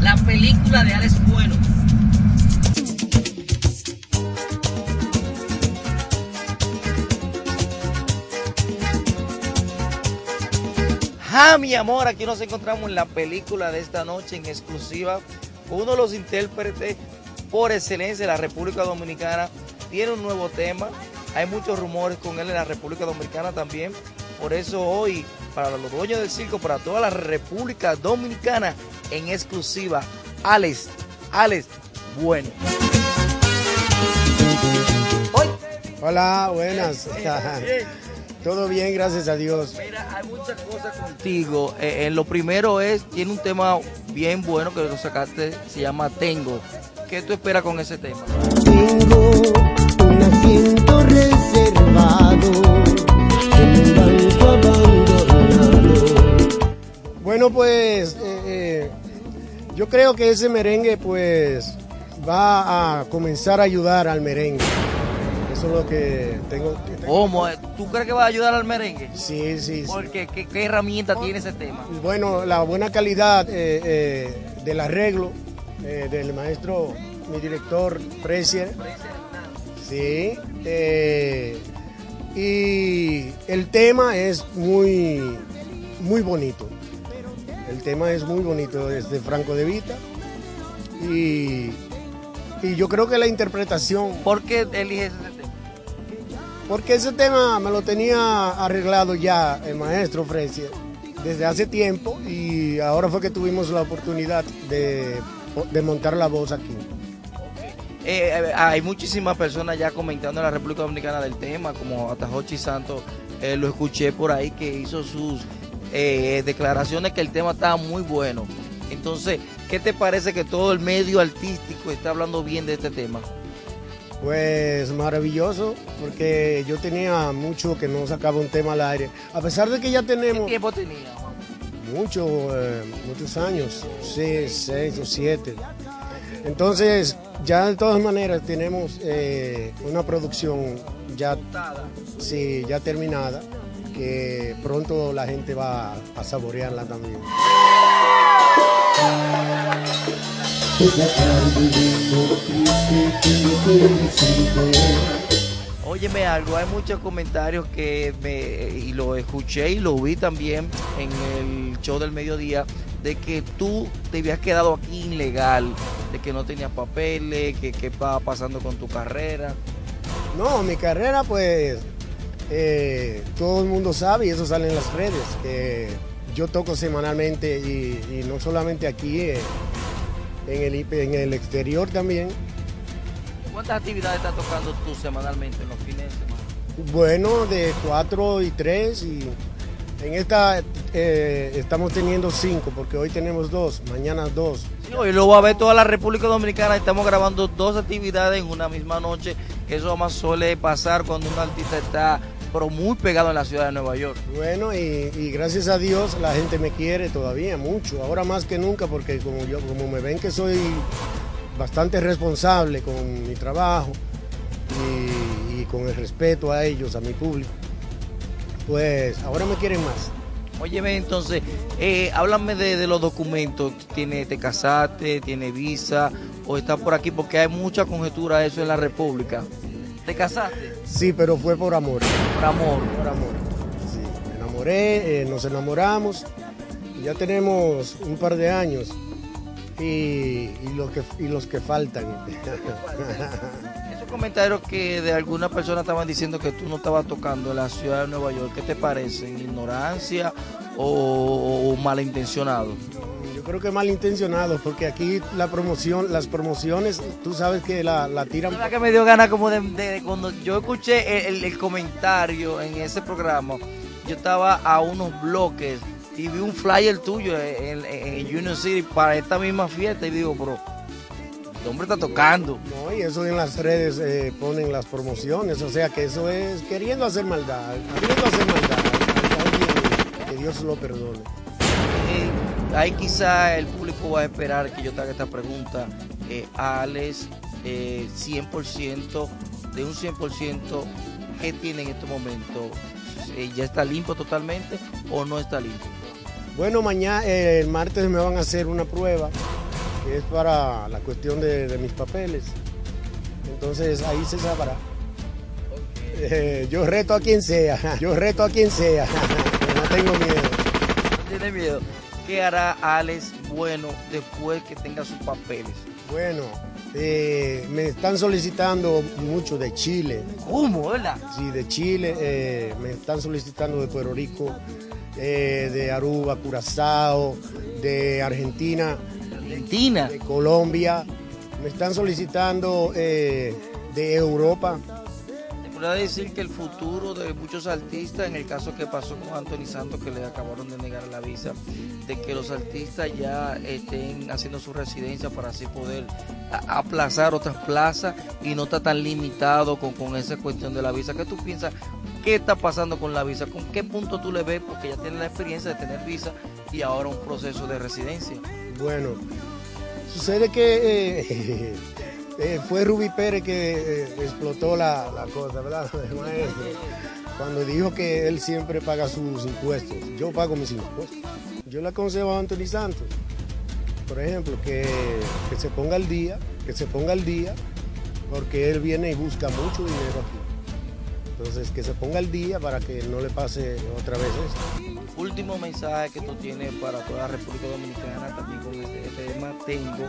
La película de Alex Bueno. Ja, mi amor, aquí nos encontramos en la película de esta noche en exclusiva uno de los intérpretes por excelencia de la República Dominicana. Tiene un nuevo tema, hay muchos rumores con él en la República Dominicana también. Por eso hoy, para los dueños del circo, para toda la República Dominicana, en exclusiva, Alex, Alex, bueno. Hola, buenas. Todo bien, gracias a Dios. Mira, hay muchas cosas contigo. Eh, eh, lo primero es, tiene un tema bien bueno que lo sacaste, se llama Tengo. ¿Qué tú esperas con ese tema? Tengo creo que ese merengue pues va a comenzar a ayudar al merengue. Eso es lo que tengo. que tengo- ¿Cómo? ¿Tú crees que va a ayudar al merengue? Sí, sí, sí. Porque ¿qué, qué herramienta tiene ese tema? Bueno, la buena calidad eh, eh, del arreglo eh, del maestro, mi director Precier. Sí. y el tema es muy, muy bonito. El tema es muy bonito, es de Franco de Vita. Y, y yo creo que la interpretación, ¿Por qué eliges ese tema? porque ese tema me lo tenía arreglado ya el maestro Fresier desde hace tiempo y ahora fue que tuvimos la oportunidad de, de montar la voz aquí. Eh, eh, hay muchísimas personas ya comentando en la República Dominicana del tema, como hasta Jochi Santos, eh, lo escuché por ahí que hizo sus eh, declaraciones que el tema estaba muy bueno. Entonces, ¿qué te parece que todo el medio artístico está hablando bien de este tema? Pues maravilloso, porque yo tenía mucho que no sacaba un tema al aire. A pesar de que ya ¿Qué tenemos tiempo tenía? mucho, eh, muchos años, seis, seis o siete. Entonces, ya de todas maneras tenemos eh, una producción ya, sí, ya terminada, que pronto la gente va a saborearla también. Óyeme algo, hay muchos comentarios que me, y lo escuché y lo vi también en el show del mediodía, de que tú te habías quedado aquí ilegal, de que no tenías papeles, que qué estaba pasando con tu carrera. No, mi carrera pues eh, todo el mundo sabe y eso sale en las redes. que yo toco semanalmente y, y no solamente aquí, eh, en, el, en el exterior también. ¿Cuántas actividades estás tocando tú semanalmente en los fines de semana? Bueno, de cuatro y tres y en esta eh, estamos teniendo cinco porque hoy tenemos dos, mañana dos. Sí, hoy lo va a ver toda la República Dominicana. Estamos grabando dos actividades en una misma noche. Eso más suele pasar cuando un artista está pero muy pegado en la ciudad de Nueva York. Bueno, y, y gracias a Dios la gente me quiere todavía mucho, ahora más que nunca porque como yo, como me ven que soy bastante responsable con mi trabajo y, y con el respeto a ellos, a mi público, pues ahora me quieren más. Óyeme, entonces, eh, háblame de, de los documentos. ¿Tiene, ¿Te casaste? ¿Tiene visa? ¿O estás por aquí? Porque hay mucha conjetura de eso en la República. ¿Te casaste? Sí, pero fue por amor. Por amor. Por amor. Sí, me enamoré, eh, nos enamoramos. y Ya tenemos un par de años y, y los, que, y los que faltan. Eso Estos comentarios que de algunas personas estaban diciendo que tú no estabas tocando en la ciudad de Nueva York, ¿qué te parecen? ¿Ignorancia o, o malintencionado? Creo que malintencionado, porque aquí la promoción, las promociones, tú sabes que la, la tiran. La verdad que me dio ganas como de, de- cuando yo escuché el, el comentario en ese programa, yo estaba a unos bloques y vi un flyer tuyo en, en- en Union City para esta misma fiesta y digo, bro, el hombre está tocando. No, y eso en las redes eh, ponen las promociones, o sea que eso es queriendo hacer maldad, queriendo hacer maldad. Que Dios lo perdone. Eh, ahí quizá el público va a esperar que yo te haga esta pregunta. Eh, Alex, eh, 100%, de un 100%, ¿qué tiene en este momento? Eh, ¿Ya está limpio totalmente o no está limpio? Bueno, mañana, eh, el martes me van a hacer una prueba que es para la cuestión de, de mis papeles. Entonces ahí se sabrá. Eh, yo reto a quien sea, yo reto a quien sea, no tengo miedo. No tiene miedo. ¿Qué hará Alex bueno después que tenga sus papeles? Bueno, eh, me están solicitando mucho de Chile, ¿Cómo, verdad? sí, de Chile, eh, me están solicitando de Puerto Rico, eh, de Aruba, Curazao, de Argentina, Argentina. de Colombia, me están solicitando de Europa. Te podría decir que el futuro de muchos artistas, en el caso que pasó con Anthony Santos, que le acabaron de negar la visa, de que los artistas ya estén haciendo su residencia para así poder aplazar otras plazas y no está tan limitado con, con esa cuestión de la visa. ¿Qué tú piensas? ¿Qué está pasando con la visa? ¿Con qué punto tú le ves? Porque ya tienes la experiencia de tener visa y ahora un proceso de residencia. Bueno, sucede que eh, eh, fue Ruby Pérez que eh, explotó la, la cosa, ¿verdad? Maestro? Cuando dijo que él siempre paga sus impuestos. Yo pago mis impuestos. Yo le aconsejo a Anthony Santos, por ejemplo, que, que se ponga al día, que se ponga al día, porque él viene y busca mucho dinero aquí. Entonces, que se ponga al día para que no le pase otra vez esto. Último mensaje que tú tienes para toda la República Dominicana, también con este, este tema tengo,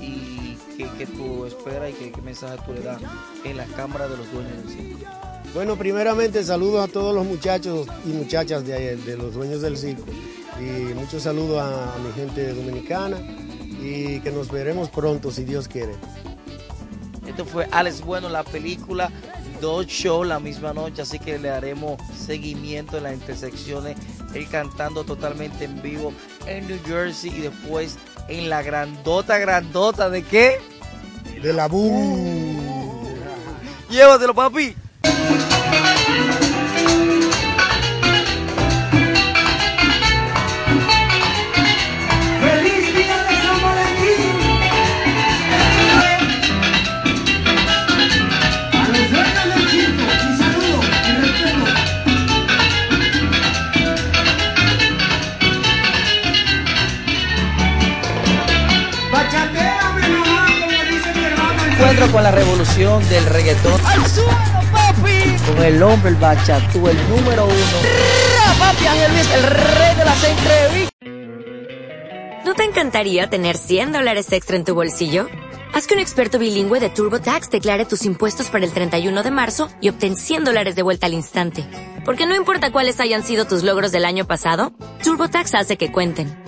y que, que tú esperas y que, qué mensaje tú le das en la Cámara de los Dueños del Circo. Bueno, primeramente saludos a todos los muchachos y muchachas de, de los dueños del circo y muchos saludos a, a mi gente dominicana y que nos veremos pronto si Dios quiere. Esto fue Alex Bueno, la película, dos shows la misma noche, así que le haremos seguimiento en las intersecciones, él cantando totalmente en vivo en New Jersey y después en la grandota, grandota de qué? De la boom. Llévatelo, papi. Encuentro con la revolución del reggaetón. ¡Al suelo, papi! Con el hombre, el bachatú, el número uno. Papi Ángel Luis, el rey de las entrevistas. ¿No te encantaría tener 100 dólares extra en tu bolsillo? Haz que un experto bilingüe de TurboTax declare tus impuestos para el 31 de marzo y obtén 100 dólares de vuelta al instante. Porque no importa cuáles hayan sido tus logros del año pasado, TurboTax hace que cuenten.